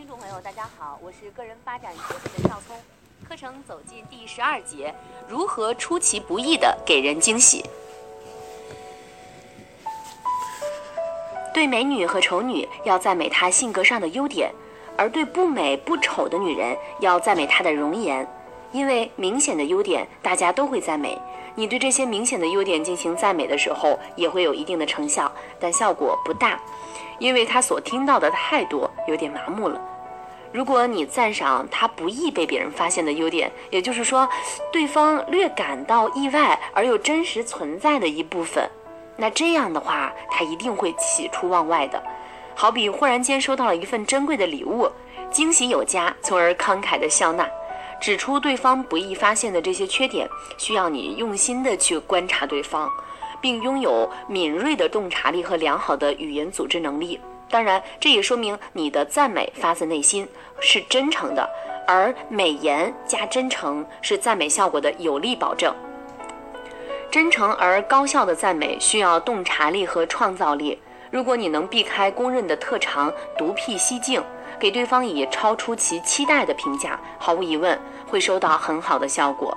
听众朋友，大家好，我是个人发展学会的赵聪。课程走进第十二节，如何出其不意的给人惊喜？对美女和丑女要赞美她性格上的优点，而对不美不丑的女人要赞美她的容颜。因为明显的优点大家都会赞美，你对这些明显的优点进行赞美的时候，也会有一定的成效，但效果不大，因为他所听到的太多，有点麻木了。如果你赞赏他不易被别人发现的优点，也就是说，对方略感到意外而又真实存在的一部分，那这样的话，他一定会喜出望外的。好比忽然间收到了一份珍贵的礼物，惊喜有加，从而慷慨的笑纳。指出对方不易发现的这些缺点，需要你用心的去观察对方，并拥有敏锐的洞察力和良好的语言组织能力。当然，这也说明你的赞美发自内心，是真诚的。而美言加真诚是赞美效果的有力保证。真诚而高效的赞美需要洞察力和创造力。如果你能避开公认的特长，独辟蹊径。给对方以超出其期待的评价，毫无疑问会收到很好的效果。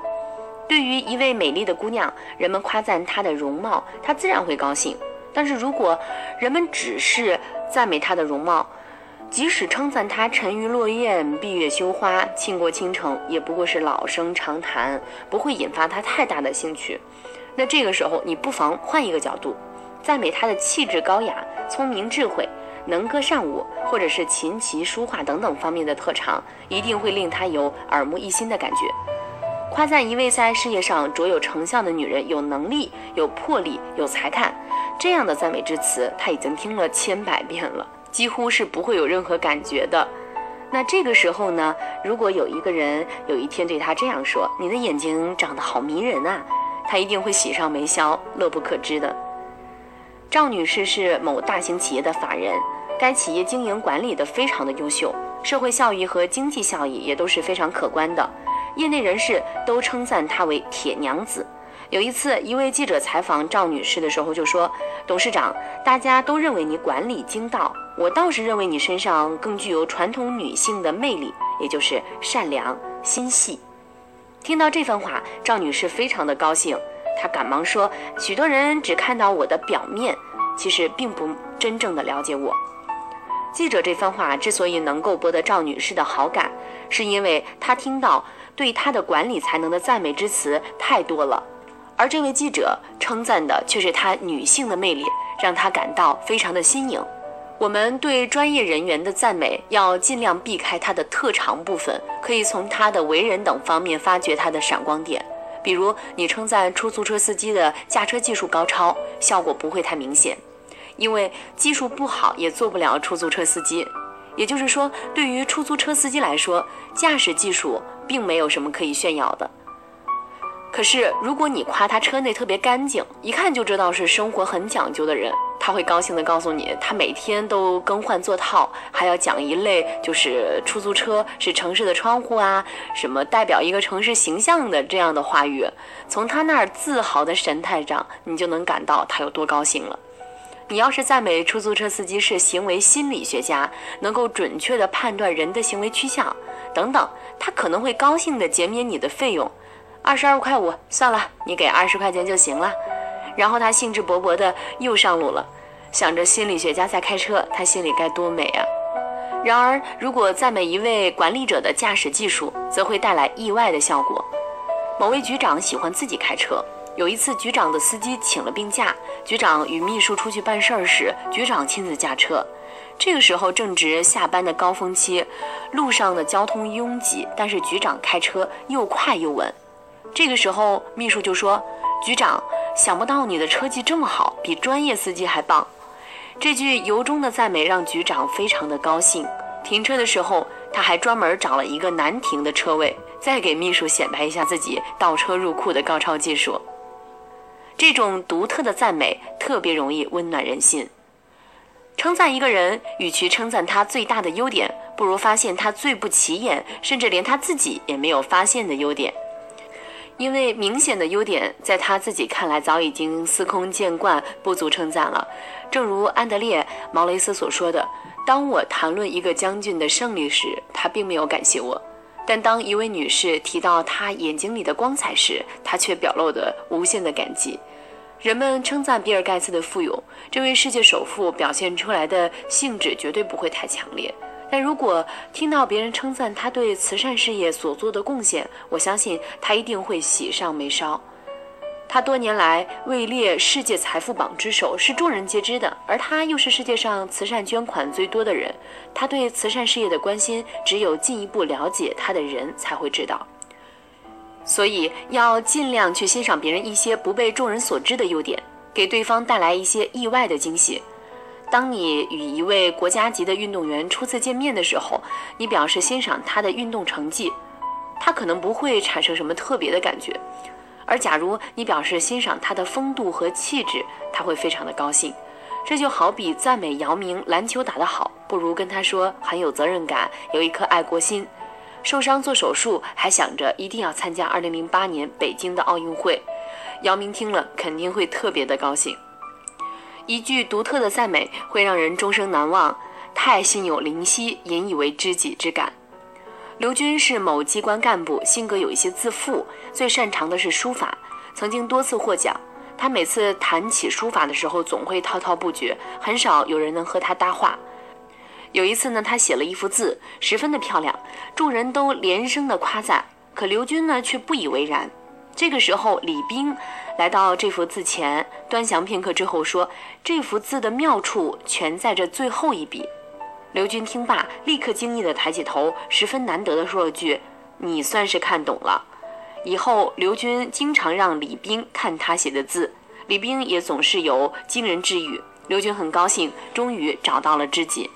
对于一位美丽的姑娘，人们夸赞她的容貌，她自然会高兴。但是如果人们只是赞美她的容貌，即使称赞她沉鱼落雁、闭月羞花、倾国倾城，也不过是老生常谈，不会引发她太大的兴趣。那这个时候，你不妨换一个角度，赞美她的气质高雅、聪明智慧。能歌善舞，或者是琴棋书画等等方面的特长，一定会令她有耳目一新的感觉。夸赞一位在事业上卓有成效的女人有能力、有魄力、有才干，这样的赞美之词他已经听了千百遍了，几乎是不会有任何感觉的。那这个时候呢，如果有一个人有一天对他这样说：“你的眼睛长得好迷人啊！”他一定会喜上眉梢，乐不可支的。赵女士是某大型企业的法人，该企业经营管理的非常的优秀，社会效益和经济效益也都是非常可观的，业内人士都称赞她为铁娘子。有一次，一位记者采访赵女士的时候就说：“董事长，大家都认为你管理精到，我倒是认为你身上更具有传统女性的魅力，也就是善良心细。”听到这番话，赵女士非常的高兴。她赶忙说：“许多人只看到我的表面，其实并不真正的了解我。”记者这番话之所以能够博得赵女士的好感，是因为她听到对她的管理才能的赞美之词太多了，而这位记者称赞的却是她女性的魅力，让她感到非常的新颖。我们对专业人员的赞美要尽量避开他的特长部分，可以从他的为人等方面发掘他的闪光点。比如，你称赞出租车司机的驾车技术高超，效果不会太明显，因为技术不好也做不了出租车司机。也就是说，对于出租车司机来说，驾驶技术并没有什么可以炫耀的。可是，如果你夸他车内特别干净，一看就知道是生活很讲究的人。他会高兴地告诉你，他每天都更换座套，还要讲一类就是出租车是城市的窗户啊，什么代表一个城市形象的这样的话语。从他那儿自豪的神态上，你就能感到他有多高兴了。你要是赞美出租车司机是行为心理学家，能够准确地判断人的行为趋向等等，他可能会高兴地减免你的费用，二十二块五，算了，你给二十块钱就行了。然后他兴致勃勃地又上路了，想着心理学家在开车，他心里该多美啊！然而，如果赞美一位管理者的驾驶技术，则会带来意外的效果。某位局长喜欢自己开车，有一次局长的司机请了病假，局长与秘书出去办事儿时，局长亲自驾车。这个时候正值下班的高峰期，路上的交通拥挤，但是局长开车又快又稳。这个时候，秘书就说：“局长。”想不到你的车技这么好，比专业司机还棒。这句由衷的赞美让局长非常的高兴。停车的时候，他还专门找了一个难停的车位，再给秘书显摆一下自己倒车入库的高超技术。这种独特的赞美特别容易温暖人心。称赞一个人，与其称赞他最大的优点，不如发现他最不起眼，甚至连他自己也没有发现的优点。因为明显的优点，在他自己看来早已经司空见惯，不足称赞了。正如安德烈·毛雷斯所说的：“当我谈论一个将军的胜利时，他并没有感谢我；但当一位女士提到她眼睛里的光彩时，她却表露的无限的感激。人们称赞比尔·盖茨的富有，这位世界首富表现出来的兴致绝对不会太强烈。但如果听到别人称赞他对慈善事业所做的贡献，我相信他一定会喜上眉梢。他多年来位列世界财富榜之首，是众人皆知的。而他又是世界上慈善捐款最多的人。他对慈善事业的关心，只有进一步了解他的人才会知道。所以要尽量去欣赏别人一些不被众人所知的优点，给对方带来一些意外的惊喜。当你与一位国家级的运动员初次见面的时候，你表示欣赏他的运动成绩，他可能不会产生什么特别的感觉；而假如你表示欣赏他的风度和气质，他会非常的高兴。这就好比赞美姚明篮球打得好，不如跟他说很有责任感，有一颗爱国心。受伤做手术，还想着一定要参加2008年北京的奥运会。姚明听了肯定会特别的高兴。一句独特的赞美会让人终生难忘。太心有灵犀，引以为知己之感。刘军是某机关干部，性格有一些自负，最擅长的是书法，曾经多次获奖。他每次谈起书法的时候，总会滔滔不绝，很少有人能和他搭话。有一次呢，他写了一幅字，十分的漂亮，众人都连声的夸赞。可刘军呢，却不以为然。这个时候，李冰来到这幅字前，端详片刻之后说：“这幅字的妙处全在这最后一笔。”刘军听罢，立刻惊异的抬起头，十分难得的说了句：“你算是看懂了。”以后，刘军经常让李冰看他写的字，李冰也总是有惊人之语。刘军很高兴，终于找到了知己。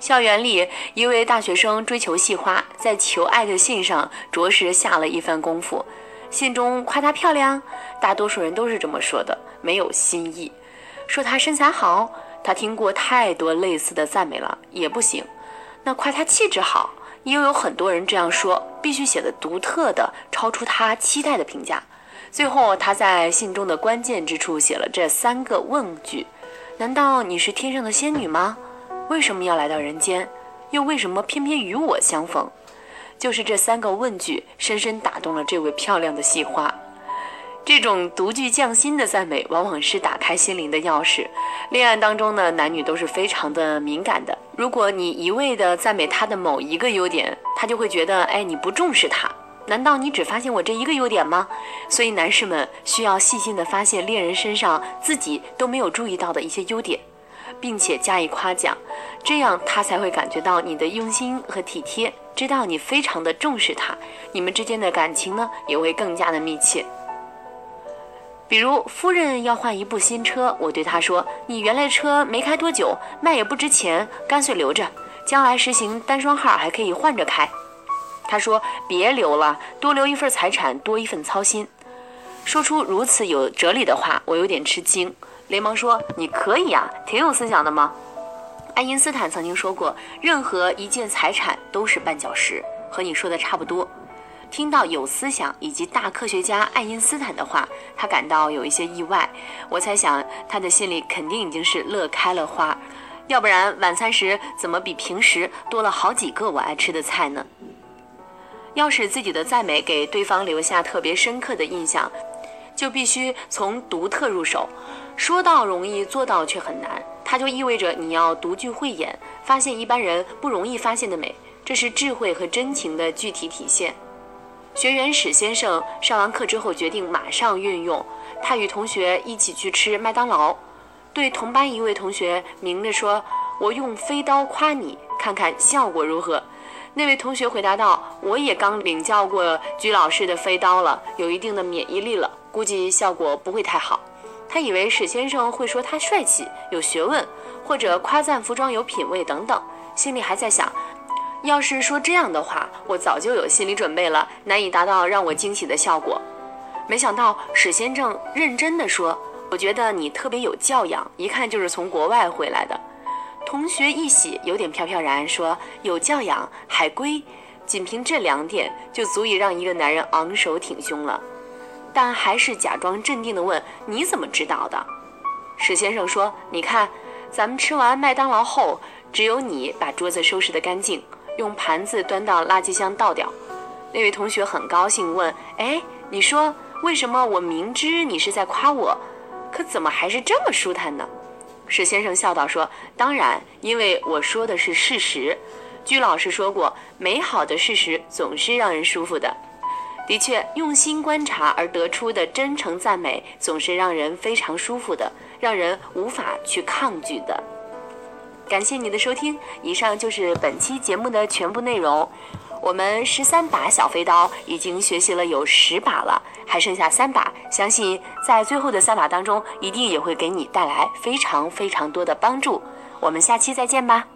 校园里，一位大学生追求系花，在求爱的信上着实下了一番功夫。信中夸她漂亮，大多数人都是这么说的，没有新意。说她身材好，他听过太多类似的赞美了，也不行。那夸她气质好，又有很多人这样说，必须写的独特的，超出他期待的评价。最后，他在信中的关键之处写了这三个问句：难道你是天上的仙女吗？为什么要来到人间？又为什么偏偏与我相逢？就是这三个问句，深深打动了这位漂亮的戏花。这种独具匠心的赞美，往往是打开心灵的钥匙。恋爱当中呢，男女都是非常的敏感的。如果你一味的赞美他的某一个优点，他就会觉得，哎，你不重视他。难道你只发现我这一个优点吗？所以，男士们需要细心的发现恋人身上自己都没有注意到的一些优点。并且加以夸奖，这样他才会感觉到你的用心和体贴，知道你非常的重视他，你们之间的感情呢也会更加的密切。比如夫人要换一部新车，我对她说：“你原来车没开多久，卖也不值钱，干脆留着，将来实行单双号还可以换着开。”她说：“别留了，多留一份财产，多一份操心。”说出如此有哲理的话，我有点吃惊。连忙说：“你可以啊，挺有思想的吗？”爱因斯坦曾经说过：“任何一件财产都是绊脚石。”和你说的差不多。听到有思想以及大科学家爱因斯坦的话，他感到有一些意外。我猜想他的心里肯定已经是乐开了花，要不然晚餐时怎么比平时多了好几个我爱吃的菜呢？要使自己的赞美给对方留下特别深刻的印象，就必须从独特入手。说到容易，做到却很难。它就意味着你要独具慧眼，发现一般人不容易发现的美，这是智慧和真情的具体体现。学员史先生上完课之后，决定马上运用。他与同学一起去吃麦当劳，对同班一位同学明着说：“我用飞刀夸你，看看效果如何。”那位同学回答道：“我也刚领教过鞠老师的飞刀了，有一定的免疫力了，估计效果不会太好。”他以为史先生会说他帅气、有学问，或者夸赞服装有品位等等，心里还在想，要是说这样的话，我早就有心理准备了，难以达到让我惊喜的效果。没想到史先生认真地说：“我觉得你特别有教养，一看就是从国外回来的。”同学一喜，有点飘飘然说：“有教养，海归，仅凭这两点就足以让一个男人昂首挺胸了。”但还是假装镇定地问：“你怎么知道的？”史先生说：“你看，咱们吃完麦当劳后，只有你把桌子收拾得干净，用盘子端到垃圾箱倒掉。那位同学很高兴，问：“哎，你说为什么我明知你是在夸我，可怎么还是这么舒坦呢？”史先生笑道：“说当然，因为我说的是事实。居老师说过，美好的事实总是让人舒服的。的确，用心观察而得出的真诚赞美，总是让人非常舒服的，让人无法去抗拒的。”感谢你的收听，以上就是本期节目的全部内容。我们十三把小飞刀已经学习了有十把了，还剩下三把，相信在最后的三把当中，一定也会给你带来非常非常多的帮助。我们下期再见吧。